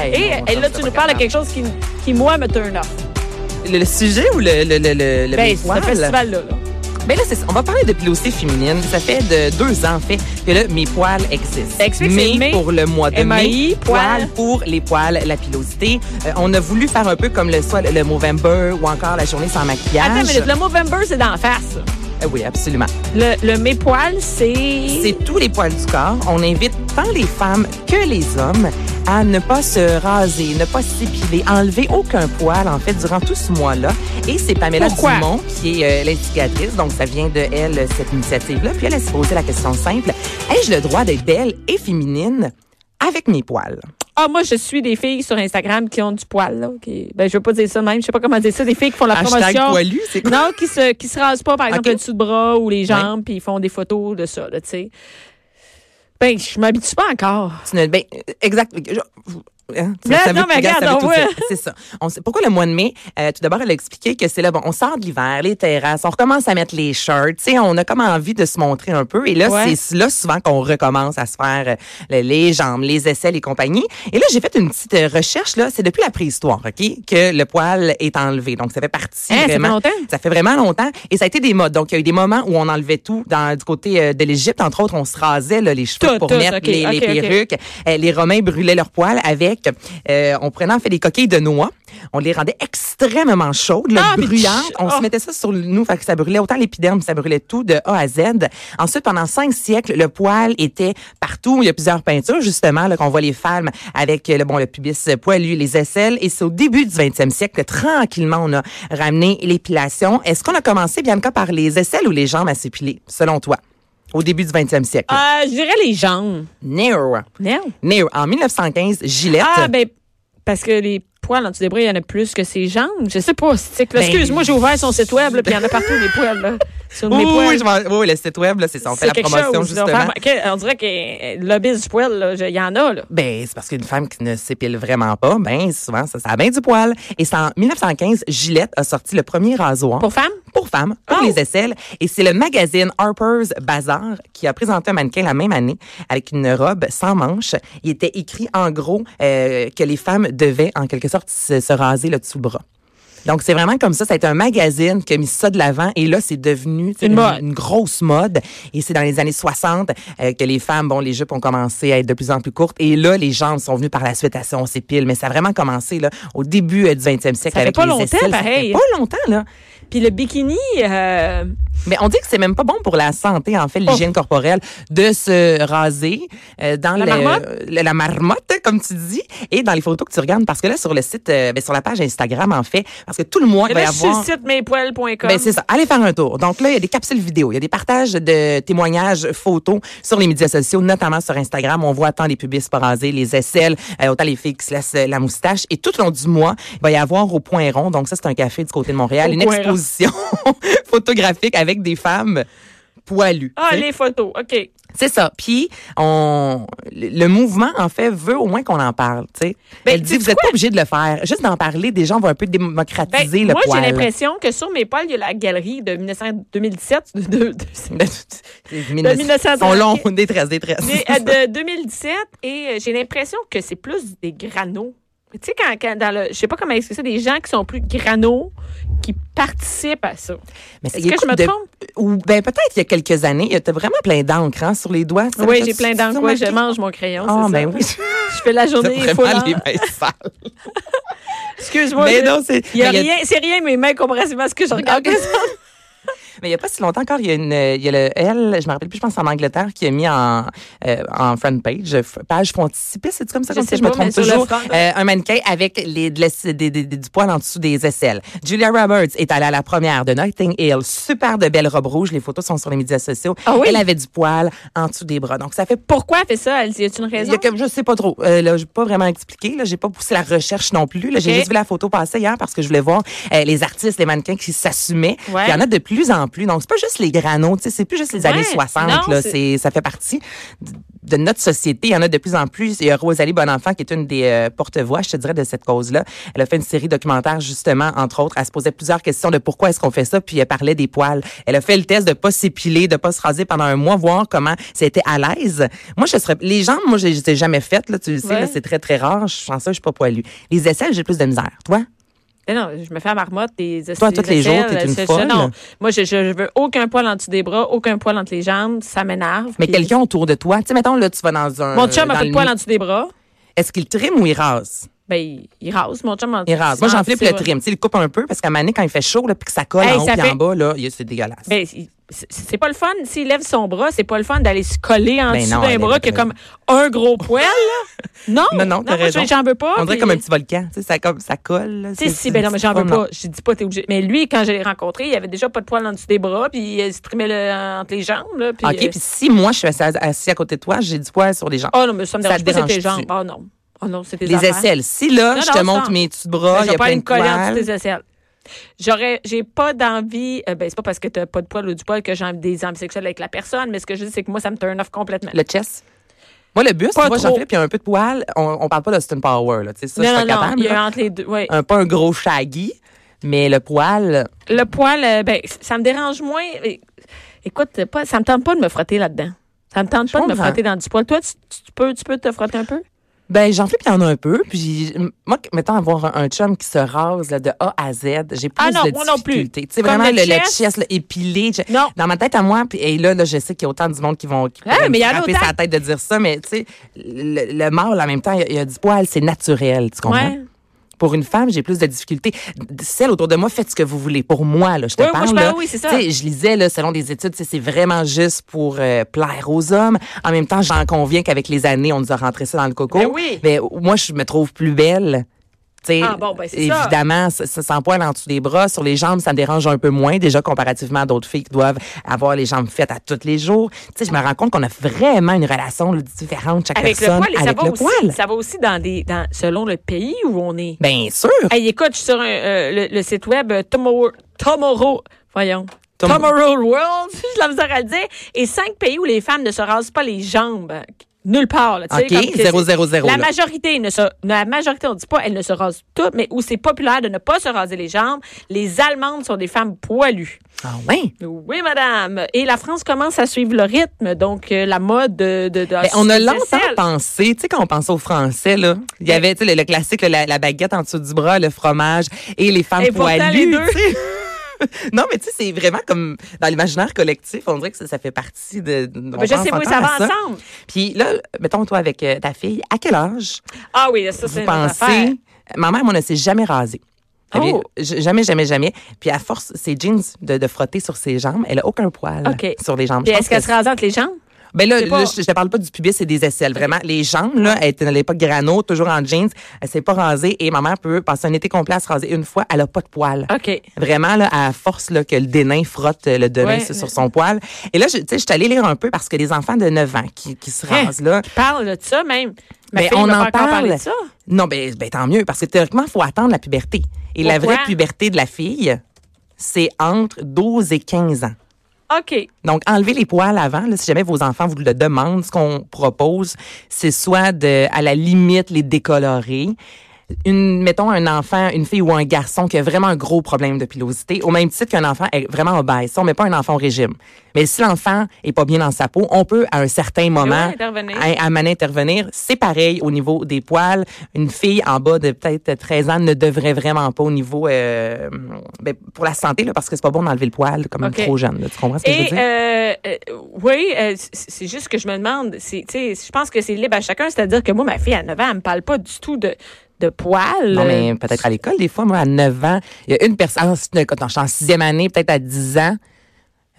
Hey, Et non, et ça, là, tu nous parles de quelque chose qui, qui moi, me turn off. Le, le sujet ou le, le, le, le, Ben, ce festival-là. là. Ben là, c'est ça. On va parler de pilosité féminine. Ça fait de deux ans, en fait, que là, mes poils existent. Explique, c'est mai mai. pour le mois de MAI, mai. poils. pour les poils, la pilosité. Euh, on a voulu faire un peu comme le, soit le Movember ou encore la journée sans maquillage. Attends une minute, le Movember, c'est d'en face. Euh, oui, absolument. Le, le mes poils, c'est... C'est tous les poils du corps. On invite tant les femmes que les hommes à ne pas se raser, ne pas s'épiler, enlever aucun poil, en fait, durant tout ce mois-là. Et c'est Pamela Pourquoi? Dumont qui est euh, l'instigatrice. Donc, ça vient de elle, cette initiative-là. Puis elle, elle s'est posé la question simple. Ai-je le droit d'être belle et féminine avec mes poils? Ah, moi, je suis des filles sur Instagram qui ont du poil, là. Qui... Ben, je veux pas dire ça même. Je sais pas comment dire ça. Des filles qui font la Hashtag promotion. poilu, c'est quoi? Non, qui se, qui se rasent pas, par exemple, le dessous de bras ou les jambes, puis ils font des photos de ça, là, tu sais. Ben, je m'habitue pas encore. Ben, exact. Hein, Là, ça non, mais regarde, ça on voit. C'est ça. On sait, pourquoi le mois de mai? Euh, tout d'abord, elle a expliqué que c'est là, bon, on sort de l'hiver, les terrasses, on recommence à mettre les shirts, tu sais, on a comme envie de se montrer un peu. Et là, Ouais. c'est là souvent qu'on recommence à se faire euh, le- les jambes, les aisselles et compagnie. Et là, j'ai fait une petite euh, recherche, là, c'est depuis la préhistoire, OK, que le poil est enlevé. Donc, ça fait partie Hein, ça fait vraiment. longtemps? Ça fait vraiment longtemps. Et ça a été des modes. Donc, il y a eu des moments où on enlevait tout dans, du côté euh, de l'Égypte. Entre autres, on se rasait là, les cheveux Tout, pour tout, mettre les, perruques. Euh, les Romains brûlaient leurs poils avec, euh, on prenait en fait des coquilles de noix. On les rendait extrêmement chaudes, là, Ah, tch- On oh. se mettait ça sur nous, fait que ça brûlait autant l'épiderme, ça brûlait tout de A à Z. Ensuite, pendant cinq siècles, le poil était partout. Il y a plusieurs peintures, justement, là, qu'on voit les femmes avec euh, le, bon, le pubis poilu, les aisselles. Et c'est au début du 20e siècle, que tranquillement, on a ramené l'épilation. Est-ce qu'on a commencé, Bianca, par les aisselles ou les jambes à s'épiler, selon toi? Au début du 20e siècle. Euh, je dirais les jambes. No. Non? No. En 1915, Gillette. Ah, ben, parce que les poils en dessous des bras, il y en a plus que ses jambes. Je sais pas. c'est Ben, Excuse-moi, j'ai ouvert son site web, puis il y en a partout des poils, là. Sur Oui, mes poils. oui, le site web, c'est ça. On fait la promotion, chose, là. justement. On dirait que euh, le lobbyiste du poil, il y en a, là. Ben, c'est parce qu'une femme qui ne s'épile vraiment pas, ben, souvent, ça, ça a bien du poil. Et c'est en 1915, Gillette a sorti le premier rasoir. Pour femmes? Pour femmes, pour Oh. les aisselles. Et c'est le magazine Harper's Bazaar qui a présenté un mannequin la même année avec une robe sans manches. Il était écrit en gros euh, que les femmes devaient, en quelque sorte, se, se raser le dessous le bras. Donc, c'est vraiment comme ça. Ça a été un magazine qui a mis ça de l'avant. Et là, c'est devenu Une grosse mode. Et c'est dans les années 60 euh, que les femmes, bon, les jupes ont commencé à être de plus en plus courtes. Et là, les jambes sont venues par la suite à ça, on s'épile. Mais ça a vraiment commencé là, au début euh, du 20e siècle Ça fait avec pas les longtemps, aisselles. Ça fait pareil. pas longtemps, là. Puis le bikini, euh, Mais on dit que c'est même pas bon pour la santé, en fait, l'hygiène corporelle, de se raser euh, dans La le- marmotte? le- la marmotte, comme tu dis, et dans les photos que tu regardes. Parce que là, sur le site, euh, ben, sur la page Instagram, en fait, parce que tout le mois, il va y avoir... sur le site mespoils.com. Ben, c'est ça. Allez faire un tour. Donc là, il y a des capsules vidéo, il y a des partages de témoignages photos sur les médias sociaux, notamment sur Instagram. On voit tant les pubis pas rasés, les aisselles, euh, autant les filles qui se laissent euh, la moustache. Et tout au long du mois, il va y avoir au Point Rond, donc ça, c'est un café du côté de Montréal, Au une exposition photographique avec des femmes poilues. Ah, les photos, OK. C'est ça. Puis on le mouvement en fait veut au moins qu'on en parle, tu sais. Ben, Elle dit vous êtes pas obligé de le faire, juste d'en parler, des gens vont un peu Ben, démocratiser le moi, j'ai poil. l'impression que sur mes poils, il y a la galerie de 1900 2017, de, de- de- De 1900. sont longs, détresse, détresse. Mais, euh, de 2017 et euh, j'ai l'impression que c'est plus des granos. Tu sais, quand, quand dans le. Je sais pas comment expliquer ça, des gens qui sont plus granos, qui participent à ça. Mais c'est- Est-ce que je me de- trompe? Ou ben peut-être il y a quelques années, tu as vraiment plein d'encre hein, sur les doigts. Ça, Oui, j'ai plein d'encre. Ouais, je mange mon crayon. Ah c'est ben ça. oui. Je fais la journée full vraiment en- les mains sales. Excuse-moi. Mais non, c'est Il y a rien, c'est rien mes mains comparativement à ce que je regarde. Ok. Mais il n'y a pas si longtemps encore, il y a une, il y a le elle, je me rappelle plus, je pense en Angleterre, qui a mis en, euh, en front page, f- page frontispice, c'est comme ça, comme ça, je me trompe toujours, euh, un mannequin avec les, des- des- des- du poil en dessous des aisselles. Julia Roberts est allée à la première de Notting Hill, super de belle robe rouge, les photos sont sur les médias sociaux. Ah oui? Elle avait du poil en dessous des bras, donc ça fait Pourquoi elle fait ça? Elle dit, y a-t-il une il raison? y a comme, je sais pas trop. Euh, là, j'ai pas vraiment expliqué. Là, j'ai pas poussé la recherche non plus. Là, j'ai juste vu la photo passer hier parce que je voulais voir euh, les artistes, les mannequins qui s'assumaient. Ouais. Il y en a de plus en plus. Donc c'est pas juste les granos. Tu sais, c'est plus juste les Ouais. années 60. Non, là, c'est- c'est, ça fait partie de notre société. Il y en a de plus en plus. Il y a Rosalie Bonenfant qui est une des euh, porte-voix, je te dirais, de cette cause-là. Elle a fait une série documentaire justement, entre autres. Elle se posait plusieurs questions de pourquoi est-ce qu'on fait ça, puis elle parlait des poils. Elle a fait le test de pas s'épiler, de pas se raser pendant un mois, voir comment c'était à l'aise. Moi, je serais les jambes, moi, je les ai jamais faites là, tu le sais, Ouais. là, c'est très très rare. Je pense ça, je suis pas poilue. Les aisselles, j'ai plus de misère. Toi? Mais non, je me fais à marmotte des Toi, tous les jours, t'es une je- je- folle. Non, moi, je, je veux aucun poil en dessous des bras, aucun poil entre les jambes. Ça m'énerve. Mais quelqu'un autour de toi, tu sais, mettons là, tu vas dans un. Mon chum a pas le de poil en dessous des bras. Est-ce qu'il trim ou il rase? Ben, il, il rase, mon chum. en- Il rase. Moi, en j'en flippe le trim. Tu sais, il coupe un peu parce qu'à donné, quand il fait chaud, là, puis que ça colle Hey, en haut ça fait- en bas, là, il- c'est dégueulasse. Ben, c'est- pas le fun. S'il lève son bras, c'est pas le fun d'aller se coller en Ben dessous non, d'un bras qui a comme un gros poil. Non, Non, non, raison. j'en veux pas. On dirait puis- comme un petit volcan. Tu sais, ça, comme, ça colle. Tu sais, si, ben non, mais j'en veux pas-. Je dis pas, t'es obligé. Mais lui, quand je l'ai rencontré, il avait déjà pas de poil en dessous des bras, puis il se trimait le- entre les jambes, là. Puis, OK, euh, puis si moi, je suis assis, assis à côté de toi, j'ai du poil sur les jambes. Oh non, mais ça me Ça dérange pas, c'est tes jambes. Oh non. Oh non, c'est tes les affaires. aisselles. Si là, Non, je te montre mes petits bras, il y a pas plein de coller en dessous des aisselles. J'aurais, j'ai pas d'envie, euh, ben, c'est pas parce que t'as pas de poil ou du poil que j'ai des envies sexuelles avec la personne, mais ce que je dis, c'est que moi, ça me turn off complètement. Le chest? Moi, le buste, Pas trop. Jean-Philippe, il y a un peu de poil. On, on parle pas d'Austin Power, là. Tu sais, ça, je suis non, pas non, capable. il y a là. entre les deux, ouais. Un, pas un gros shaggy, mais le poil. Le poil, euh, ben, ça me dérange moins. É- Écoute, pas, ça me tente pas de me frotter là-dedans. Ça me tente Je pas de me comprends. frotter dans du poil. Toi, tu, tu peux, tu peux te frotter un peu? Ben, Jean-Philippe, il y en a un peu. Puis, moi, mettons, avoir un, un chum qui se rase là, de A à Z, j'ai plus Ah non, de moi difficultés. Tu sais, vraiment, le le, chest. chest, là, épilé. je- Non. Dans ma tête à moi, puis et là, là, je sais qu'il y a autant du monde qui vont qui Ah, mais y en a sa tête de dire ça, mais tu sais, le, le mâle, en même temps, il y a- il y, a du poil, c'est naturel, tu comprends? Ouais. Pour une femme, j'ai plus de difficultés. Celle autour de moi, faites ce que vous voulez. Pour moi, là, je te Oui, moi, parle. je parle, là, oui, ça. Je lisais, là, selon des études, c'est vraiment juste pour euh, plaire aux hommes. En même temps, j'en conviens qu'avec les années, on nous a rentré ça dans le coco. Ben oui. Mais moi, je me trouve plus belle. Ah, bon, ben, ça. évidemment, ça, ça sans poil en dessous des bras, sur les jambes, ça me dérange un peu moins déjà comparativement à d'autres filles qui doivent avoir les jambes faites à tous les jours. Tu sais, je me rends compte qu'on a vraiment une relation là, différente chaque Avec le personne poil, et ça avec va le aussi, poil. ça va aussi dans des, dans, selon le pays où on est. Bien sûr. Hey, écoute, je suis sur un, euh, le, le site web euh, Tomorrow, Tomorrow, voyons. Tom- Tomorrow World, j'ai la misère à le dire. Et cinq pays où les femmes ne se rasent pas les jambes. Nulle part. Là, OK, comme La là. majorité, ne se, la majorité, on dit pas, elles ne se rasent toutes, mais où c'est populaire de ne pas se raser les jambes. Les Allemandes sont des femmes poilues. Ah ouais? Oui, madame. Et la France commence à suivre le rythme, donc euh, la mode de. de, de Ben, on a longtemps pensé, tu sais, quand on pensait aux Français, là, il y avait, le, le classique, là, la, la baguette en dessous du bras, le fromage et les femmes Et pourtant, poilues. les deux. non, mais tu sais, c'est vraiment comme dans l'imaginaire collectif, on dirait que ça, ça fait partie de. Ben, je sais, encore ça va ensemble. Puis là, mettons toi avec euh, ta fille, à quel âge Ah oui, ça, c'est une affaire. pensez Ma mère, moi, ne s'est jamais rasée. Oh. Jamais, jamais, jamais. Puis à force, ses jeans de, de frotter sur ses jambes, elle a aucun poil sur les jambes. Puis est-ce qu'elle que se rase entre les jambes? Ben là, C'est pas- là, je, je te parle pas du pubis et des aisselles. Vraiment, les jambes, là, elle était à l'époque grano, toujours en jeans. Elle s'est pas rasée et ma mère peut passer un été complet à se raser une fois. Elle a pas de poils. OK. Vraiment, là, à force là, que le dénain frotte euh, le dénain Ouais, sur mais- son poil. Et là, je- tu sais, je suis allée lire un peu parce que les enfants de 9 ans qui, qui se Hein? rasent, là, Qui parle de ça même. Ma Ben, fille on en parle. de ça. non, ben, ben tant mieux, parce que théoriquement, il faut attendre la puberté. Et la vraie puberté de la fille, c'est entre 12 et 15 ans. Donc, enlever les poils avant, si jamais vos enfants vous le demandent, ce qu'on propose, c'est soit de, à la limite, les décolorer. Une, mettons un enfant, une fille ou un garçon qui a vraiment un gros problème de pilosité, au même titre qu'un enfant est vraiment obèse. Ça, on met pas un enfant au régime. Mais si l'enfant est pas bien dans sa peau, on peut, à un certain moment, intervenir. à, à intervenir. C'est pareil au niveau des poils. Une fille en bas de peut-être 13 ans ne devrait vraiment pas au niveau, euh, ben, pour la santé, là, parce que c'est pas bon d'enlever le poil comme OK. trop jeune. là. tu comprends ce que je veux Et dire? euh, euh, oui, c'est juste que je me demande, je pense que c'est libre à chacun, c'est-à-dire que moi, ma fille à 9 ans, elle me parle pas du tout de, de poils. Non, mais peut-être à l'école, des fois, moi, à 9 ans, il y a une personne, quand je suis en sixième année, peut-être à 10 ans,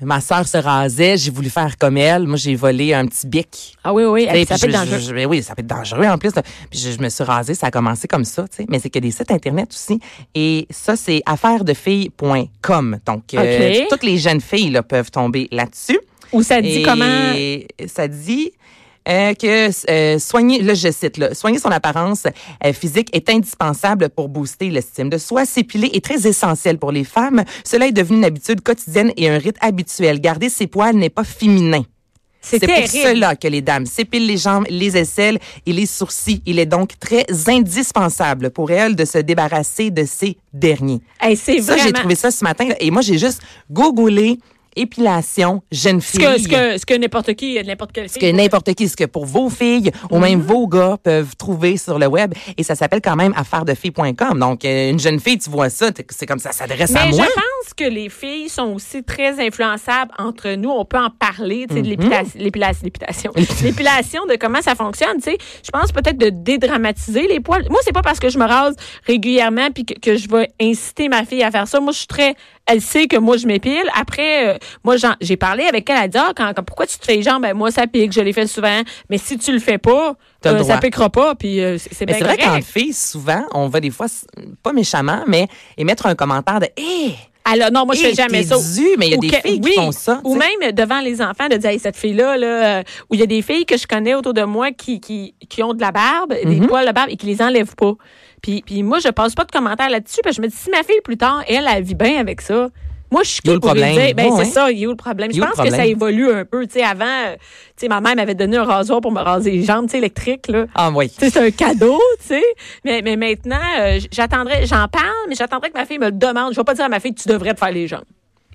ma sœur se rasait, j'ai voulu faire comme elle. Moi, j'ai volé un petit bic. Ah oui, oui, sais, ça peut être dangereux. je- je- oui, ça peut être dangereux en plus. là. Puis je, je me suis rasée, ça a commencé comme ça, tu sais. Mais c'est que des sites internet aussi. Et ça, c'est affairesdefilles.com. Donc, euh, toutes les jeunes filles là, peuvent tomber là-dessus. Ou ça dit Et comment? Ça dit euh, que euh, soigner, là je cite, là, soigner son apparence euh, physique est indispensable pour booster l'estime de soi. S'épiler est très essentiel pour les femmes. Cela est devenu une habitude quotidienne et un rite habituel. Garder ses poils n'est pas féminin. C'est pour cela que les dames s'épilent les jambes, les aisselles et les sourcils. Il est donc très indispensable pour elles de se débarrasser de ces derniers. Hey, c'est Ça, vraiment... j'ai trouvé ça ce matin. Et moi, j'ai juste googlé épilation jeune ce fille. que, ce que, ce que n'importe qui, n'importe quelle Ce que n'importe qui, ce que pour vos filles ou même vos gars peuvent trouver sur le web. Et ça s'appelle quand même affairedefilles.com. Donc, euh, une jeune fille, tu vois ça, c'est comme ça s'adresse à Mais je moi. pense que les filles sont aussi très influençables entre nous. On peut en parler, tu sais, de Mhm. l'épilation, l'épilation, l'épilation, l'épilation, de comment ça fonctionne. Tu sais, je pense peut-être de dédramatiser les poils. Moi, c'est pas parce que je me rase régulièrement puis que, que je vais inciter ma fille à faire ça. Moi, je suis très, elle sait que moi je m'épile. Après, euh, moi, j'en- j'ai parlé avec elle. Elle dit, ah, quand, quand- pourquoi tu te fais les jambes? Ben, moi, ça pique. Je les fais souvent. Mais si tu le fais pas, euh, ça piquera pas. Puis euh, c'est bien c'est vrai qu'en fille, souvent, on va des fois, pas méchamment, mais émettre un commentaire de Hé! Alors, non, moi, je fais jamais ça. dû, mais il y a Ou des que- filles qui font ça. Ou même devant les enfants, de dire, hey, cette fille-là, là, euh, où il y a des filles que je connais autour de moi qui, qui, qui ont de la barbe, des poils de barbe et qui les enlèvent pas. Puis, puis moi, je passe pas de commentaires là-dessus parce que je me dis, si ma fille, plus tard, elle, elle vit bien avec ça. Moi, je suis qui le pour lui problème? dire, ben, c'est ça, il y a où le problème? Je pense que ça évolue un peu. Tu sais, avant, euh, tu sais, ma mère m'avait donné un rasoir pour me raser les jambes, tu sais, électrique, là. Ah oui. C'est un cadeau, tu sais. Mais, mais maintenant, euh, j'attendrai, j'en parle, mais j'attendrai que ma fille me le demande. Je vais pas dire à ma fille, tu devrais te faire les jambes.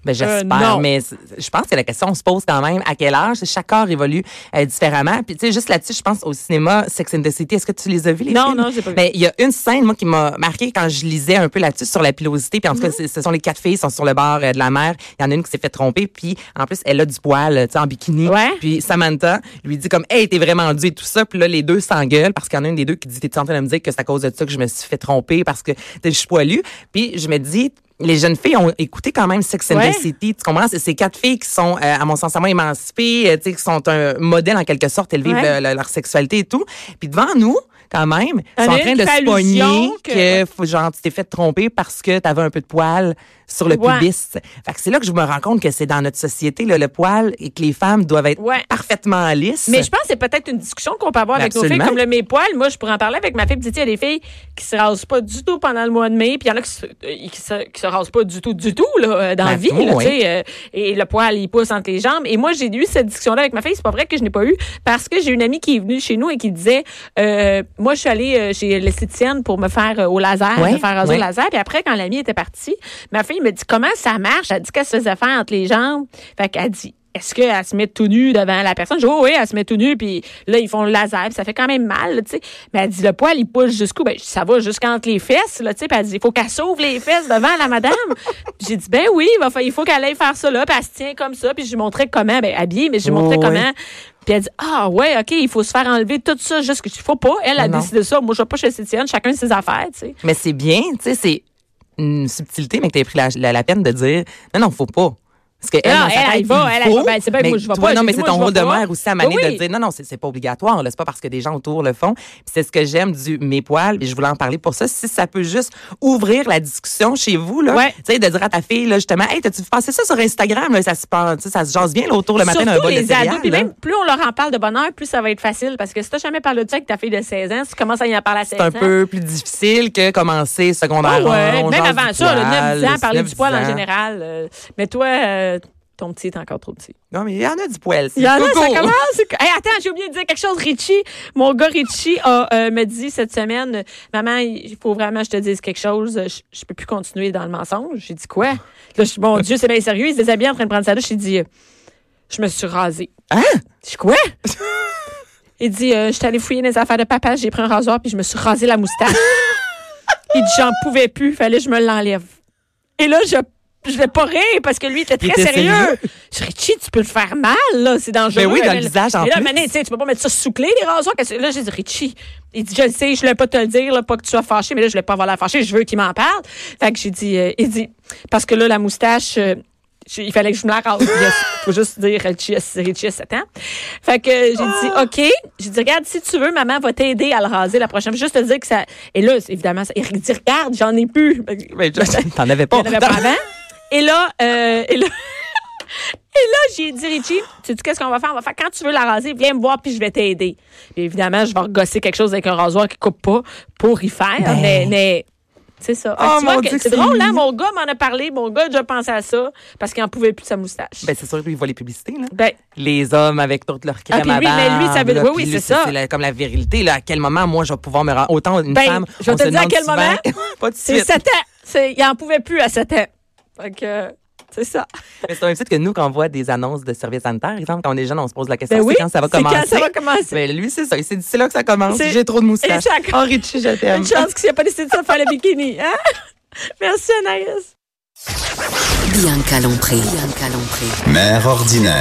Ben, j'espère, Euh, non. mais je pense que la question se pose quand même à quel âge? Chaque corps évolue euh, différemment. Puis, tu sais, juste là-dessus, je pense au cinéma Sex and the City. Est-ce que tu les as vus, les Non, films? non, j'ai pas vu. Ben, il y a une scène, moi, qui m'a marqué quand je lisais un peu là-dessus sur la pilosité. Puis, en tout Mhm. cas, c'est- ce sont les quatre filles, sont sur le bord euh, de la mer. Il y en a une qui s'est fait tromper. Puis, en plus, elle a du poil, tu sais, en bikini. Ouais. Puis, Samantha lui dit comme, hey, t'es vraiment dû et tout ça. Puis là, les deux s'engueulent parce qu'il y en a une des deux qui dit, t'es en train de me dire que c'est à cause de ça que je me suis fait tromper parce que je suis poilue. Puis, je me dis, les jeunes filles ont écouté quand même Sex and Ouais. the City. Tu comprends? C'est ces quatre filles qui sont, euh, à mon sens, à moi, émancipées, euh, tu sais, qui sont un modèle en quelque sorte. Elles vivent Ouais. le- le- leur sexualité et tout. Puis devant nous, quand même, ils sont en train de se pogner que- genre, tu t'es fait tromper parce que t'avais un peu de poil sur le Ouais. pubis. Fait que c'est là que je me rends compte que c'est dans notre société, là, le poil, et que les femmes doivent être Ouais. parfaitement lisses. Mais je pense que c'est peut-être une discussion qu'on peut avoir avec nos filles, comme le mes poils. Moi, je pourrais en parler avec ma fille. Sais, il y a des filles qui se rasent pas du tout pendant le mois de mai, puis il y en a qui se, euh, qui se, qui se rasent pas du tout, du tout, là, euh, dans la Ben, vie, là, oui. euh, et le poil, il pousse entre les jambes. Et moi, j'ai eu cette discussion-là avec ma fille. C'est pas vrai que je n'ai pas eu, parce que j'ai une amie qui est venue chez nous et qui disait, euh, moi, je suis allée chez l'esthéticienne pour me faire au laser, Ouais, me faire raser ouais. au laser. Puis après, quand l'amie était partie, ma fille me dit, comment ça marche? Elle dit qu'elle se faisait faire entre les jambes? Fait qu'elle dit, est-ce qu'elle se met tout nu devant la personne? Je dis, oh oui, elle se met tout nu, puis là, ils font le laser, puis ça fait quand même mal, tu sais. Mais elle dit, le poil, il pousse jusqu'où? Ben, ça va jusqu'entre les fesses, là, tu sais. Puis elle dit, il faut qu'elle sauve les fesses devant la madame. J'ai dit, ben oui, il, va il faut qu'elle aille faire ça, là, puis elle se tient comme ça, puis je lui montrais comment, ben, habillée, mais je lui montrais Oh, oui. comment. Puis elle dit, ah ouais, OK, il faut se faire enlever tout ça, juste que faut pas. Elle a Non, non. décidé ça. Moi, je vais pas chez l'esthéticienne, chacun ses affaires, tu sais. Mais c'est bien, tu sais, c'est une subtilité, mais que tu pris la, la, la peine de dire non, non, faut pas. Parce que elle, Non, elle, va, elle. Ben, c'est mais moi, je vais pas. Non, mais c'est ton rôle de pas. mère aussi à Mané de dire non, non, c'est c'est pas obligatoire. C'est pas parce que des gens autour le font. C'est ce que j'aime du mes poils. Et je voulais en parler pour ça. Si ça peut juste ouvrir la discussion chez vous, là, Ouais. tu sais, de dire à ta fille, là, justement, hey, t'as-tu passé ça sur Instagram? Là, ça se passe, ça se jase bien là, autour le matin d'un bol de les céréales. ados. Puis là. même, plus on leur en parle de bonheur, plus ça va être facile. Parce que si t'as jamais parlé de ça avec ta fille de 16 ans, si tu commences à y en parler à 16 C'est ans. un peu plus difficile que commencer secondaire. Ah même avant ça, le 9 poil, ans, parler 9, du poil en 10 ans. général. euh, mais toi, euh, ton petit est encore trop petit. Non, mais il y en a du poil. Il y en a, ça commence. Hey, attends, j'ai oublié de dire quelque chose. Richie, mon gars Richie a, euh, me dit cette semaine, maman, il faut vraiment que je te dise quelque chose. Je, je peux plus continuer dans le mensonge. J'ai dit quoi? Là, je mon Dieu, c'est bien sérieux. Il se déshabille en train de prendre sa douche. J'ai dit, je me suis rasée. Hein? Je quoi? Il dit, euh, je suis allée fouiller les affaires de papa, j'ai pris un rasoir puis je me suis rasé la moustache. Il dit, j'en pouvais plus, fallait que je me l'enlève. Et là, je je vais pas rire parce que lui était très était sérieux. sérieux. Je Richie, tu peux le faire mal, là, c'est dangereux. Ben oui, dans Mais le visage, en Et là. Mané, tu sais, tu peux pas mettre ça sous clé, les rasoirs. Là, j'ai dit, Richie, il dit, je le sais, je voulais pas te le dire, là, pas que tu sois fâché, mais là, je voulais pas avoir la fâché, je veux qu'il m'en parle. Fait que j'ai dit, euh, il dit, parce que là, la moustache, euh, il fallait que je me la rase. Faut juste dire Richie, Richie a 7 ans. Fait que j'ai dit, OK. J'ai dit, regarde, si tu veux, maman va t'aider à le raser la prochaine fois. Juste te dire que ça. Et là, évidemment, ça, il dit, regarde, j'en ai plus. Je- T'en avais pas. Il y en avait pas avant? Et là, euh, et là, et là, j'ai dit, Richie, tu dis qu'est-ce qu'on va faire? On va faire, quand tu veux la raser, viens me voir puis je vais t'aider. Évidemment, je vais regosser quelque chose avec un rasoir qui coupe pas pour y faire. Ben. Mais, mais C'est ça. Fait Oh, tu vois que c'est c'est drôle, là. mignon. Mon gars m'en a parlé. Mon gars a déjà pensé à ça parce qu'il en pouvait plus de sa moustache. Ben, c'est sûr qu'il voit les publicités, là. Ben, Les hommes avec toute leur crème Ah, puis à lui, mais lui, ça veut- barbe, oui, oui, c'est ça. la- comme la virilité, là. À quel moment, moi, je vais pouvoir me rendre. Autant une Ben, femme. je vais te dire à quel moment. Pas de c'est suite. 7 ans. C'est- Il en pouvait plus à 7 ans. Fait que, c'est ça. Mais c'est un site que nous, quand on voit des annonces de services sanitaires, exemple, quand on est jeune, on se pose la question, Ben oui. c'est quand ça va c'est commencer. quand ça va commencer. Mais lui, c'est ça. Il s'est dit, c'est là que ça commence. J'ai trop de moustaches. Oh, Richie, je t'aime. Une chance qu'il n'y a pas décidé de ça faire le bikini. Hein? Merci, Anaïs. Bianca Lompré. Bianca Lompré. Mère ordinaire.